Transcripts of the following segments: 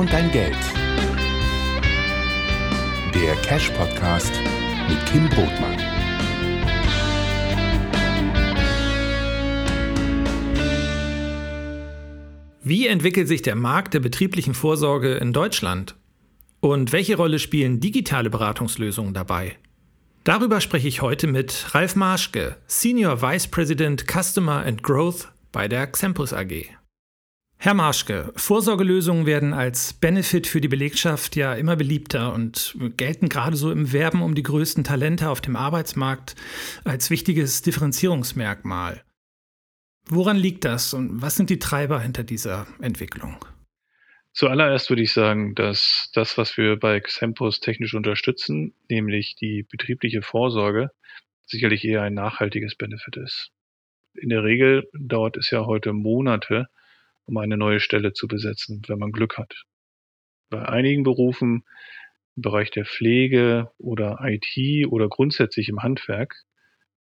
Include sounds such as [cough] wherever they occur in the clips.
2 und dein Geld. Der Cash Podcast mit Kim Brotmann. Wie entwickelt sich der Markt der betrieblichen Vorsorge in Deutschland? Und welche Rolle spielen digitale Beratungslösungen dabei? Darüber spreche ich heute mit Ralf Marschke, Senior Vice President Customer and Growth bei der Xempus AG. Herr Marschke, Vorsorgelösungen werden als Benefit für die Belegschaft ja immer beliebter und gelten gerade so im Werben um die größten Talente auf dem Arbeitsmarkt als wichtiges Differenzierungsmerkmal. Woran liegt das und was sind die Treiber hinter dieser Entwicklung? Zuallererst würde ich sagen, dass das, was wir bei Xempus technisch unterstützen, nämlich die betriebliche Vorsorge, sicherlich eher ein nachhaltiges Benefit ist. In der Regel dauert es ja heute Monate, um eine neue Stelle zu besetzen, wenn man Glück hat. Bei einigen Berufen im Bereich der Pflege oder IT oder grundsätzlich im Handwerk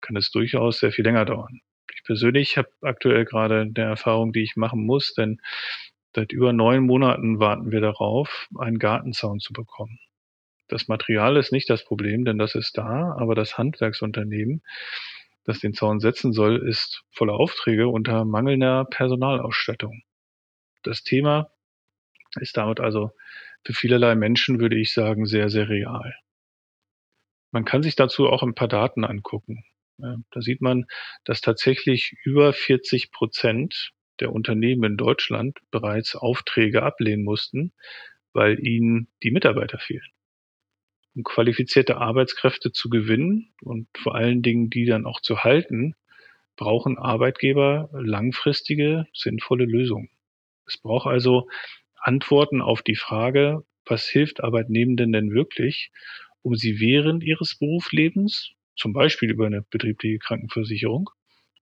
kann es durchaus sehr viel länger dauern. Ich persönlich habe aktuell gerade eine Erfahrung, die ich machen muss, denn Seit über neun Monaten warten wir darauf, einen Gartenzaun zu bekommen. Das Material ist nicht das Problem, denn das ist da, aber das Handwerksunternehmen, das den Zaun setzen soll, ist voller Aufträge unter mangelnder Personalausstattung. Das Thema ist damit also für vielerlei Menschen, würde ich sagen, sehr, sehr real. Man kann sich dazu auch ein paar Daten angucken. Da sieht man, dass tatsächlich über 40 Prozent der Unternehmen in Deutschland bereits Aufträge ablehnen mussten, weil ihnen die Mitarbeiter fehlen. Um qualifizierte Arbeitskräfte zu gewinnen und vor allen Dingen die dann auch zu halten, brauchen Arbeitgeber langfristige, sinnvolle Lösungen. Es braucht also Antworten auf die Frage, was hilft Arbeitnehmenden denn wirklich, um sie während ihres Berufslebens, zum Beispiel über eine betriebliche Krankenversicherung,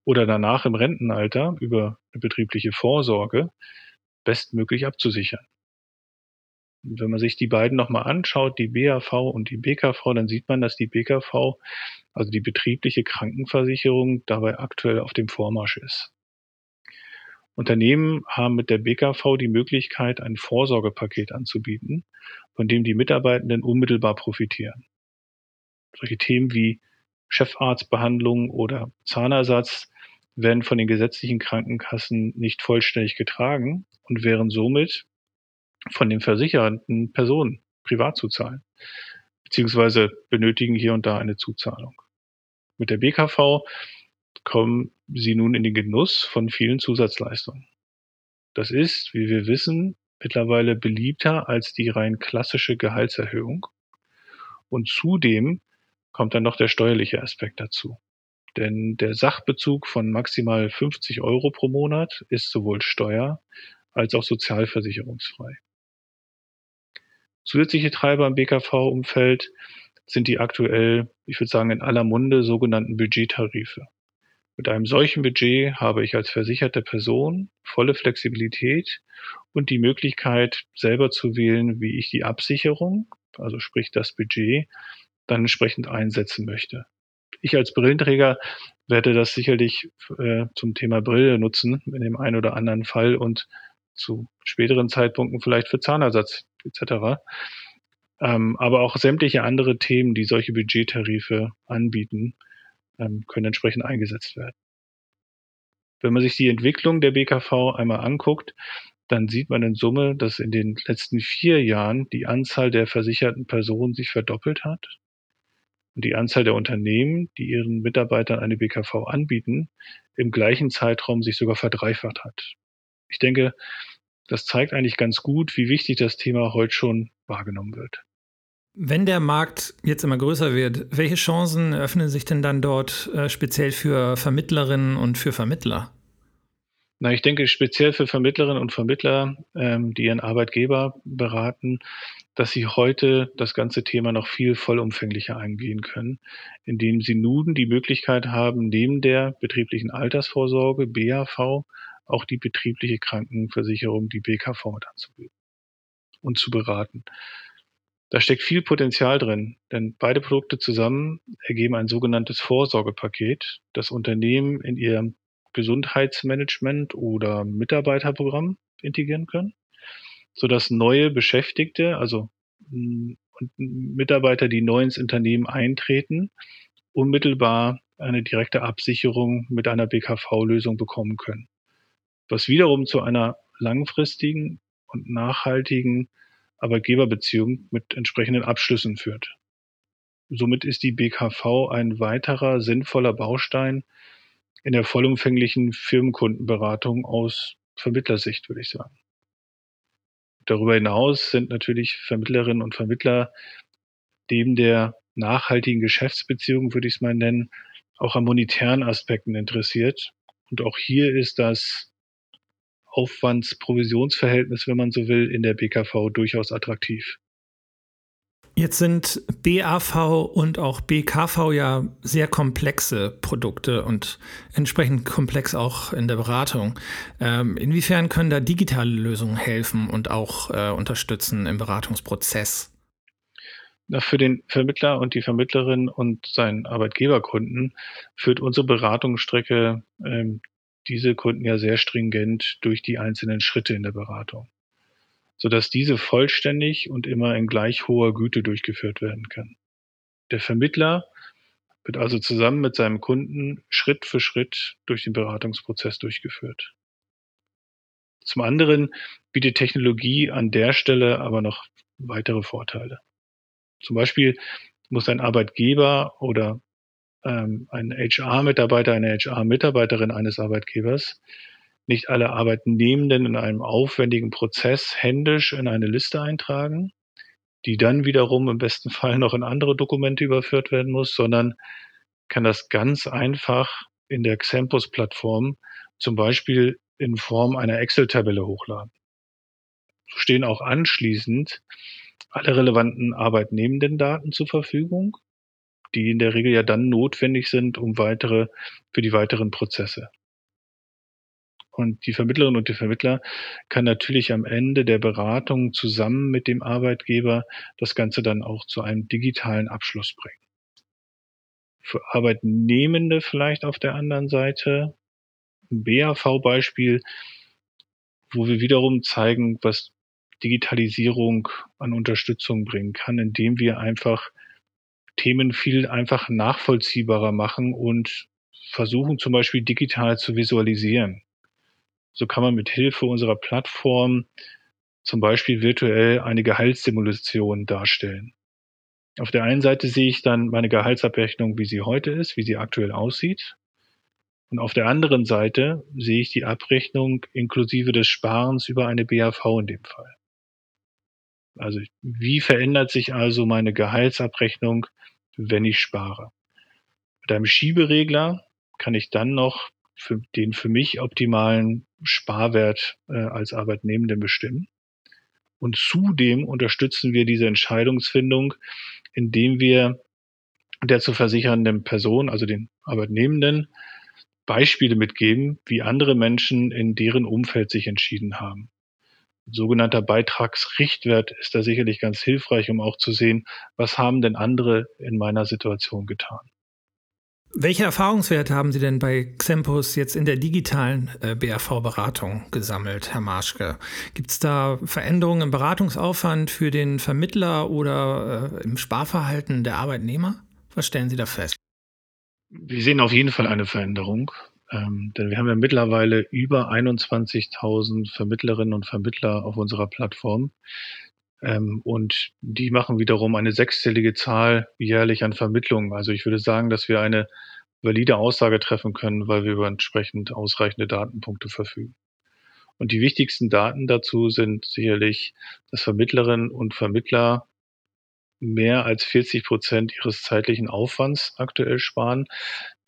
oder danach im Rentenalter über eine betriebliche Vorsorge bestmöglich abzusichern. Und wenn man sich die beiden nochmal anschaut, die BAV und die BKV, dann sieht man, dass die BKV, also die betriebliche Krankenversicherung, dabei aktuell auf dem Vormarsch ist. Unternehmen haben mit der BKV die Möglichkeit, ein Vorsorgepaket anzubieten, von dem die Mitarbeitenden unmittelbar profitieren. Solche Themen wie Chefarztbehandlung oder Zahnersatz werden von den gesetzlichen Krankenkassen nicht vollständig getragen und wären somit von den versicherten Personen privat zu zahlen, beziehungsweise benötigen hier und da eine Zuzahlung. Mit der BKV kommen sie nun in den Genuss von vielen Zusatzleistungen. Das ist, wie wir wissen, mittlerweile beliebter als die rein klassische Gehaltserhöhung. Und zudem kommt dann noch der steuerliche Aspekt dazu. Denn der Sachbezug von maximal 50 Euro pro Monat ist sowohl steuer- als auch sozialversicherungsfrei. Zusätzliche Treiber im BKV-Umfeld sind die aktuell, ich würde sagen, in aller Munde sogenannten Budgettarife. Mit einem solchen Budget habe ich als versicherte Person volle Flexibilität und die Möglichkeit, selber zu wählen, wie ich die Absicherung, also sprich das Budget, dann entsprechend einsetzen möchte ich als Brillenträger werde das sicherlich äh, zum Thema Brille nutzen in dem einen oder anderen Fall und zu späteren Zeitpunkten vielleicht für Zahnersatz etc. Ähm, aber auch sämtliche andere Themen, die solche Budgettarife anbieten, ähm, können entsprechend eingesetzt werden. Wenn man sich die Entwicklung der BKV einmal anguckt, dann sieht man in Summe, dass in den letzten vier Jahren die Anzahl der versicherten Personen sich verdoppelt hat und die Anzahl der Unternehmen, die ihren Mitarbeitern eine BKV anbieten, im gleichen Zeitraum sich sogar verdreifacht hat. Ich denke, das zeigt eigentlich ganz gut, wie wichtig das Thema heute schon wahrgenommen wird. Wenn der Markt jetzt immer größer wird, welche Chancen öffnen sich denn dann dort äh, speziell für Vermittlerinnen und für Vermittler? Na, ich denke speziell für Vermittlerinnen und Vermittler, ähm, die ihren Arbeitgeber beraten, dass sie heute das ganze Thema noch viel vollumfänglicher eingehen können, indem sie nun die Möglichkeit haben, neben der betrieblichen Altersvorsorge, BAV, auch die betriebliche Krankenversicherung, die BKV mit anzubieten und zu beraten. Da steckt viel Potenzial drin, denn beide Produkte zusammen ergeben ein sogenanntes Vorsorgepaket, das Unternehmen in ihrem Gesundheitsmanagement oder Mitarbeiterprogramm integrieren können sodass neue Beschäftigte, also mm, Mitarbeiter, die neu ins Unternehmen eintreten, unmittelbar eine direkte Absicherung mit einer BKV-Lösung bekommen können. Was wiederum zu einer langfristigen und nachhaltigen Arbeitgeberbeziehung mit entsprechenden Abschlüssen führt. Somit ist die BKV ein weiterer sinnvoller Baustein in der vollumfänglichen Firmenkundenberatung aus Vermittlersicht, würde ich sagen. Darüber hinaus sind natürlich Vermittlerinnen und Vermittler neben der nachhaltigen Geschäftsbeziehung, würde ich es mal nennen, auch an monetären Aspekten interessiert. Und auch hier ist das Aufwandsprovisionsverhältnis, wenn man so will, in der BKV durchaus attraktiv. Jetzt sind BAV und auch BKV ja sehr komplexe Produkte und entsprechend komplex auch in der Beratung. Ähm, inwiefern können da digitale Lösungen helfen und auch äh, unterstützen im Beratungsprozess? Na, für den Vermittler und die Vermittlerin und seinen Arbeitgeberkunden führt unsere Beratungsstrecke ähm, diese Kunden ja sehr stringent durch die einzelnen Schritte in der Beratung, sodass diese vollständig und immer in gleich hoher Güte durchgeführt werden kann. Der Vermittler wird also zusammen mit seinem Kunden Schritt für Schritt durch den Beratungsprozess durchgeführt. Zum anderen bietet Technologie an der Stelle aber noch weitere Vorteile. Zum Beispiel muss ein Arbeitgeber oder ähm, ein HR-Mitarbeiter, eine HR-Mitarbeiterin eines Arbeitgebers nicht alle Arbeitnehmenden in einem aufwendigen Prozess händisch in eine Liste eintragen, die dann wiederum im besten Fall noch in andere Dokumente überführt werden muss, sondern kann das ganz einfach in der Xempus-Plattform zum Beispiel in Form einer Excel-Tabelle hochladen. So stehen auch anschließend alle relevanten arbeitnehmenden Daten zur Verfügung die in der Regel ja dann notwendig sind, um weitere, für die weiteren Prozesse. Und die Vermittlerin und der Vermittler kann natürlich am Ende der Beratung zusammen mit dem Arbeitgeber das Ganze dann auch zu einem digitalen Abschluss bringen. Für Arbeitnehmende vielleicht auf der anderen Seite ein BAV-Beispiel, wo wir wiederum zeigen, was Digitalisierung an Unterstützung bringen kann, indem wir einfach Themen viel einfach nachvollziehbarer machen und versuchen zum Beispiel digital zu visualisieren. So kann man mit Hilfe unserer Plattform zum Beispiel virtuell eine Gehaltssimulation darstellen. Auf der einen Seite sehe ich dann meine Gehaltsabrechnung, wie sie heute ist, wie sie aktuell aussieht. Und auf der anderen Seite sehe ich die Abrechnung inklusive des Sparens über eine BAV in dem Fall. Also wie verändert sich also meine Gehaltsabrechnung, wenn ich spare? Mit einem Schieberegler kann ich dann noch für den für mich optimalen Sparwert äh, als Arbeitnehmenden bestimmen. Und zudem unterstützen wir diese Entscheidungsfindung, indem wir der zu versichernden Person, also den Arbeitnehmenden, Beispiele mitgeben, wie andere Menschen in deren Umfeld sich entschieden haben sogenannter Beitragsrichtwert ist da sicherlich ganz hilfreich, um auch zu sehen, was haben denn andere in meiner Situation getan. Welche Erfahrungswerte haben Sie denn bei Xempus jetzt in der digitalen äh, BRV-Beratung gesammelt, Herr Marschke? Gibt es da Veränderungen im Beratungsaufwand für den Vermittler oder äh, im Sparverhalten der Arbeitnehmer? Was stellen Sie da fest? Wir sehen auf jeden Fall eine Veränderung. Ähm, denn wir haben ja mittlerweile über 21.000 Vermittlerinnen und Vermittler auf unserer Plattform. Ähm, und die machen wiederum eine sechsstellige Zahl jährlich an Vermittlungen. Also ich würde sagen, dass wir eine valide Aussage treffen können, weil wir über entsprechend ausreichende Datenpunkte verfügen. Und die wichtigsten Daten dazu sind sicherlich, dass Vermittlerinnen und Vermittler mehr als 40 Prozent ihres zeitlichen Aufwands aktuell sparen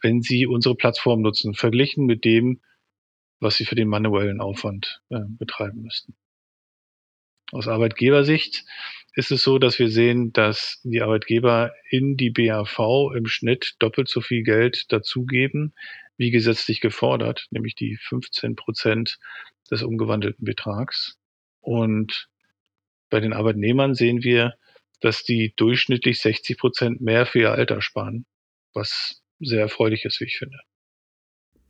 wenn Sie unsere Plattform nutzen, verglichen mit dem, was Sie für den manuellen Aufwand äh, betreiben müssten. Aus Arbeitgebersicht ist es so, dass wir sehen, dass die Arbeitgeber in die BAV im Schnitt doppelt so viel Geld dazugeben, wie gesetzlich gefordert, nämlich die 15 Prozent des umgewandelten Betrags. Und bei den Arbeitnehmern sehen wir, dass die durchschnittlich 60 Prozent mehr für ihr Alter sparen, was sehr erfreulich ist, wie ich finde.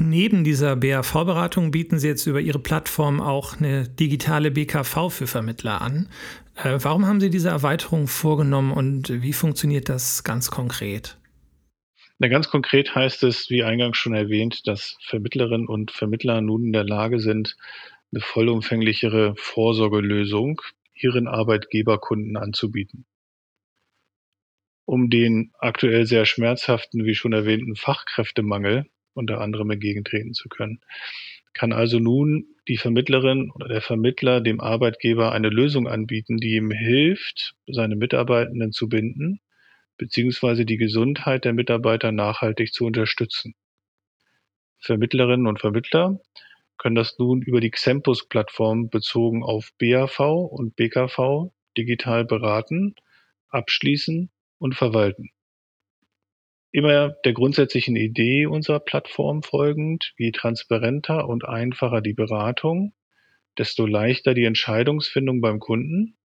Neben dieser BAV-Beratung bieten Sie jetzt über Ihre Plattform auch eine digitale BKV für Vermittler an. Äh, warum haben Sie diese Erweiterung vorgenommen und wie funktioniert das ganz konkret? Na, ganz konkret heißt es, wie eingangs schon erwähnt, dass Vermittlerinnen und Vermittler nun in der Lage sind, eine vollumfänglichere Vorsorgelösung ihren Arbeitgeberkunden anzubieten. Um den aktuell sehr schmerzhaften, wie schon erwähnten Fachkräftemangel unter anderem entgegentreten zu können. Kann also nun die Vermittlerin oder der Vermittler dem Arbeitgeber eine Lösung anbieten, die ihm hilft, seine Mitarbeitenden zu binden, beziehungsweise die Gesundheit der Mitarbeiter nachhaltig zu unterstützen. Vermittlerinnen und Vermittler können das nun über die Xempus-Plattform bezogen auf BAV und BKV digital beraten, abschließen und verwalten immer der grundsätzlichen Idee unserer Plattform folgend, je transparenter und einfacher die Beratung, desto leichter die Entscheidungsfindung beim Kunden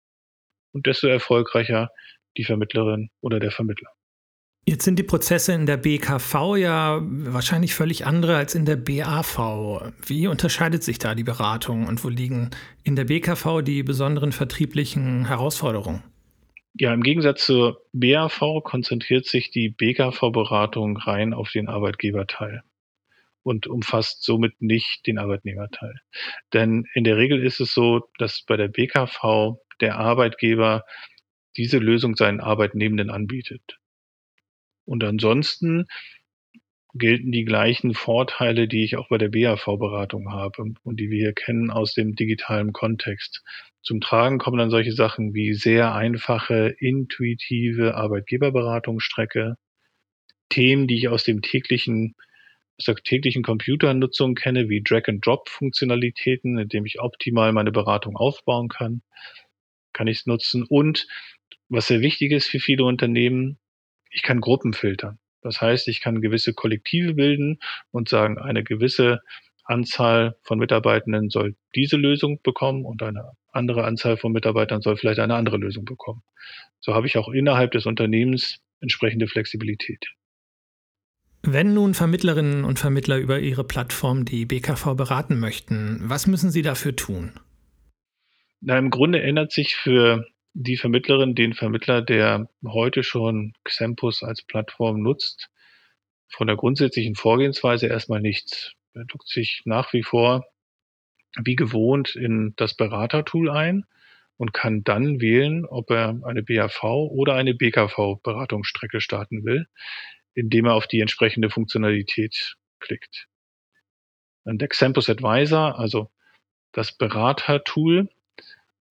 und desto erfolgreicher die Vermittlerin oder der Vermittler. Jetzt sind die Prozesse in der BKV ja wahrscheinlich völlig andere als in der BAV. Wie unterscheidet sich da die Beratung und wo liegen in der BKV die besonderen vertrieblichen Herausforderungen? Ja, im Gegensatz zur BAV konzentriert sich die BKV-Beratung rein auf den Arbeitgeberteil und umfasst somit nicht den Arbeitnehmerteil. Denn in der Regel ist es so, dass bei der BKV der Arbeitgeber diese Lösung seinen Arbeitnehmenden anbietet. Und ansonsten gelten die gleichen Vorteile, die ich auch bei der BAV-Beratung habe und die wir hier kennen aus dem digitalen Kontext. Zum Tragen kommen dann solche Sachen wie sehr einfache, intuitive Arbeitgeberberatungsstrecke, Themen, die ich aus dem täglichen aus der täglichen Computernutzung kenne, wie Drag-and-Drop-Funktionalitäten, indem ich optimal meine Beratung aufbauen kann, kann ich es nutzen. Und was sehr wichtig ist für viele Unternehmen, ich kann Gruppen filtern. Das heißt, ich kann gewisse Kollektive bilden und sagen, eine gewisse Anzahl von Mitarbeitenden soll diese Lösung bekommen und eine andere Anzahl von Mitarbeitern soll vielleicht eine andere Lösung bekommen. So habe ich auch innerhalb des Unternehmens entsprechende Flexibilität. Wenn nun Vermittlerinnen und Vermittler über ihre Plattform die BKV beraten möchten, was müssen sie dafür tun? Na, im Grunde ändert sich für die Vermittlerin, den Vermittler, der heute schon Xempus als Plattform nutzt, von der grundsätzlichen Vorgehensweise erstmal nichts. Er druckt sich nach wie vor wie gewohnt in das Beratertool ein und kann dann wählen, ob er eine BAV oder eine BKV-Beratungsstrecke starten will, indem er auf die entsprechende Funktionalität klickt. Der Xempus Advisor, also das Beratertool,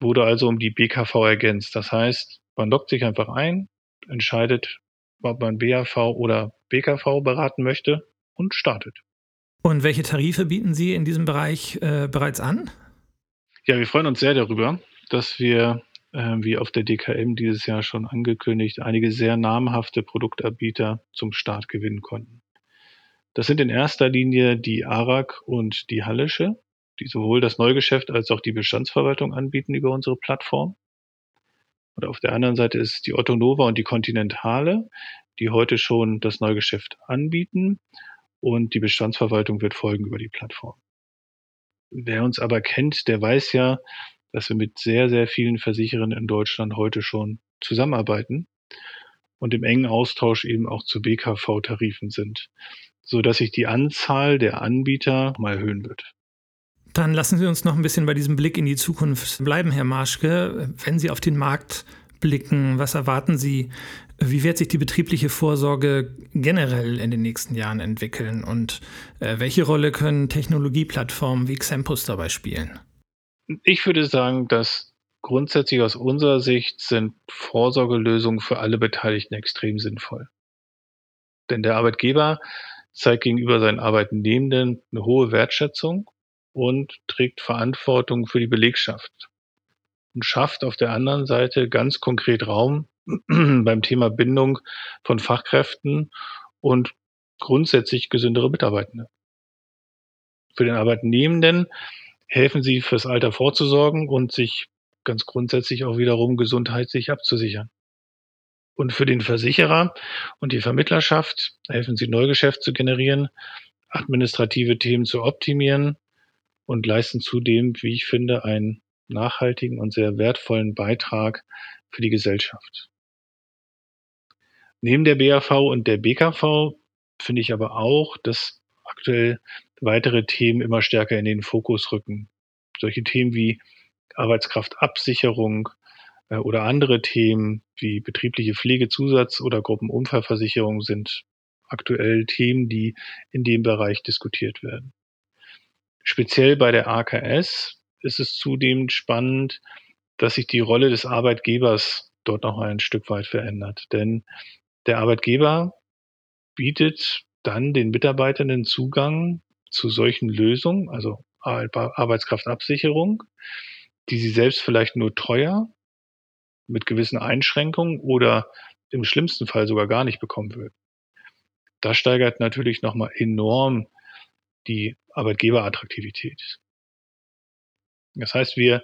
wurde also um die BKV ergänzt. Das heißt, man loggt sich einfach ein, entscheidet, ob man BAV oder BKV beraten möchte und startet. Und welche Tarife bieten Sie in diesem Bereich äh, bereits an? Ja, wir freuen uns sehr darüber, dass wir, äh, wie auf der DKM dieses Jahr schon angekündigt, einige sehr namhafte Produktanbieter zum Start gewinnen konnten. Das sind in erster Linie die ARAG und die Hallische die sowohl das Neugeschäft als auch die Bestandsverwaltung anbieten über unsere Plattform. Und auf der anderen Seite ist die Otto Nova und die Continentale, die heute schon das Neugeschäft anbieten und die Bestandsverwaltung wird folgen über die Plattform. Wer uns aber kennt, der weiß ja, dass wir mit sehr, sehr vielen Versicherern in Deutschland heute schon zusammenarbeiten und im engen Austausch eben auch zu BKV-Tarifen sind, so dass sich die Anzahl der Anbieter mal erhöhen wird. Dann lassen Sie uns noch ein bisschen bei diesem Blick in die Zukunft bleiben, Herr Marschke. Wenn Sie auf den Markt blicken, was erwarten Sie? Wie wird sich die betriebliche Vorsorge generell in den nächsten Jahren entwickeln? Und äh, welche Rolle können Technologieplattformen wie Xempus dabei spielen? Ich würde sagen, dass grundsätzlich aus unserer Sicht sind Vorsorgelösungen für alle Beteiligten extrem sinnvoll. Denn der Arbeitgeber zeigt gegenüber seinen Arbeitnehmenden eine hohe Wertschätzung und trägt Verantwortung für die Belegschaft und schafft auf der anderen Seite ganz konkret Raum [clears throat] beim Thema Bindung von Fachkräften und grundsätzlich gesündere Mitarbeitende. Für den Arbeitnehmenden helfen sie fürs Alter vorzusorgen und sich ganz grundsätzlich auch wiederum gesundheitlich abzusichern. Und für den Versicherer und die Vermittlerschaft helfen sie Neugeschäft zu generieren, administrative Themen zu optimieren und leisten zudem, wie ich finde, einen nachhaltigen und sehr wertvollen Beitrag für die Gesellschaft. Neben der BAV und der BKV finde ich aber auch, dass aktuell weitere Themen immer stärker in den Fokus rücken. Solche Themen wie Arbeitskraftabsicherung äh, oder andere Themen wie betriebliche Pflegezusatz- oder Gruppenunfallversicherung sind aktuell Themen, die in dem Bereich diskutiert werden. Speziell bei der AKS ist es zudem spannend, dass sich die Rolle des Arbeitgebers dort noch ein Stück weit verändert. Denn der Arbeitgeber bietet dann den Mitarbeitern den Zugang zu solchen Lösungen, also Arbeitskraftabsicherung, die sie selbst vielleicht nur teuer mit gewissen Einschränkungen oder im schlimmsten Fall sogar gar nicht bekommen würden. Das steigert natürlich nochmal enorm die Arbeitgeberattraktivität. Das heißt, wir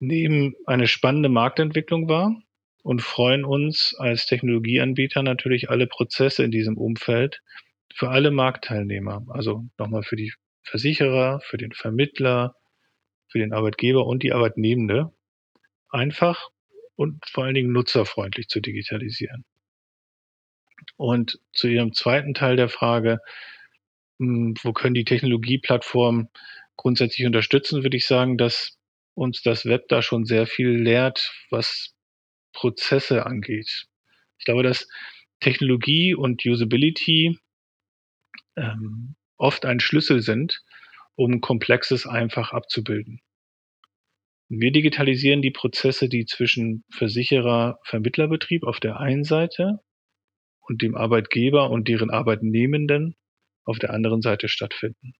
nehmen eine spannende Marktentwicklung wahr und freuen uns als Technologieanbieter natürlich alle Prozesse in diesem Umfeld für alle Marktteilnehmer, also nochmal für die Versicherer, für den Vermittler, für den Arbeitgeber und die Arbeitnehmende einfach und vor allen Dingen nutzerfreundlich zu digitalisieren. Und zu Ihrem zweiten Teil der Frage, wo können die Technologieplattformen grundsätzlich unterstützen, würde ich sagen, dass uns das Web da schon sehr viel lehrt, was Prozesse angeht. Ich glaube, dass Technologie und Usability ähm, oft ein Schlüssel sind, um Komplexes einfach abzubilden. Wir digitalisieren die Prozesse, die zwischen Versicherer, Vermittlerbetrieb auf der einen Seite und dem Arbeitgeber und deren Arbeitnehmenden auf der anderen Seite stattfinden.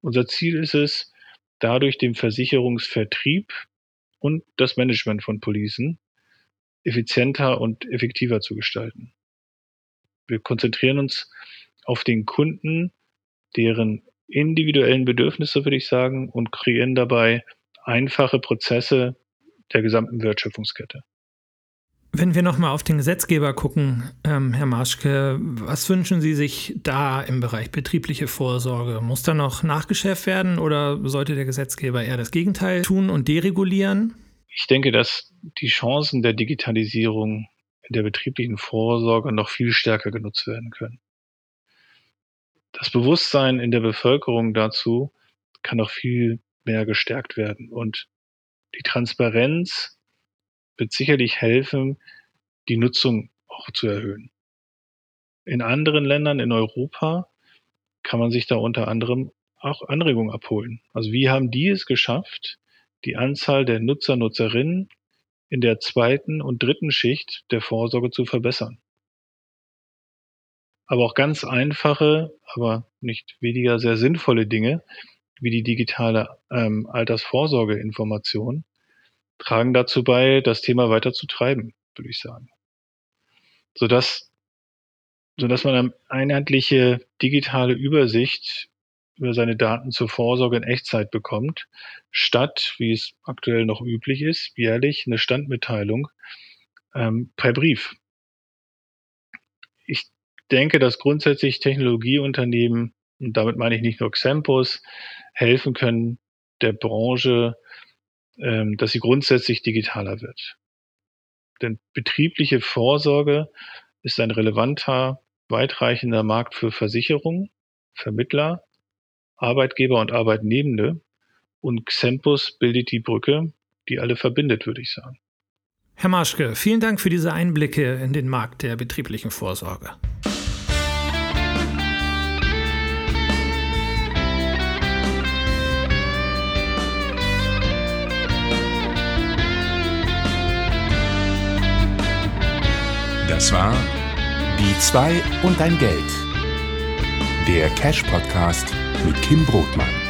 Unser Ziel ist es, dadurch den Versicherungsvertrieb und das Management von Policen effizienter und effektiver zu gestalten. Wir konzentrieren uns auf den Kunden, deren individuellen Bedürfnisse, würde ich sagen, und kreieren dabei einfache Prozesse der gesamten Wertschöpfungskette. Wenn wir nochmal auf den Gesetzgeber gucken, ähm, Herr Marschke, was wünschen Sie sich da im Bereich betriebliche Vorsorge? Muss da noch nachgeschärft werden oder sollte der Gesetzgeber eher das Gegenteil tun und deregulieren? Ich denke, dass die Chancen der Digitalisierung in der betrieblichen Vorsorge noch viel stärker genutzt werden können. Das Bewusstsein in der Bevölkerung dazu kann noch viel mehr gestärkt werden und die Transparenz wird sicherlich helfen, die Nutzung auch zu erhöhen. In anderen Ländern in Europa kann man sich da unter anderem auch Anregungen abholen. Also wie haben die es geschafft, die Anzahl der Nutzer, Nutzerinnen in der zweiten und dritten Schicht der Vorsorge zu verbessern. Aber auch ganz einfache, aber nicht weniger sehr sinnvolle Dinge, wie die digitale ähm, Altersvorsorgeinformation, tragen dazu bei, das Thema weiter zu treiben, würde ich sagen. Sodass, sodass man eine einheitliche digitale Übersicht über seine Daten zur Vorsorge in Echtzeit bekommt, statt, wie es aktuell noch üblich ist, jährlich eine Standmitteilung ähm, per Brief. Ich denke, dass grundsätzlich Technologieunternehmen, und damit meine ich nicht nur Xempus, helfen können, der Branche ähm, dass sie grundsätzlich digitaler wird. Denn betriebliche Vorsorge ist ein relevanter, weitreichender Markt für Versicherungen, Vermittler, Arbeitgeber und Arbeitnehmende. Und Xempus bildet die Brücke, die alle verbindet, würde ich sagen. Herr Marschke, vielen Dank für diese Einblicke in den Markt der betrieblichen Vorsorge. Das war Die zwei und dein Geld. Der Cash Podcast mit Kim Brotmann.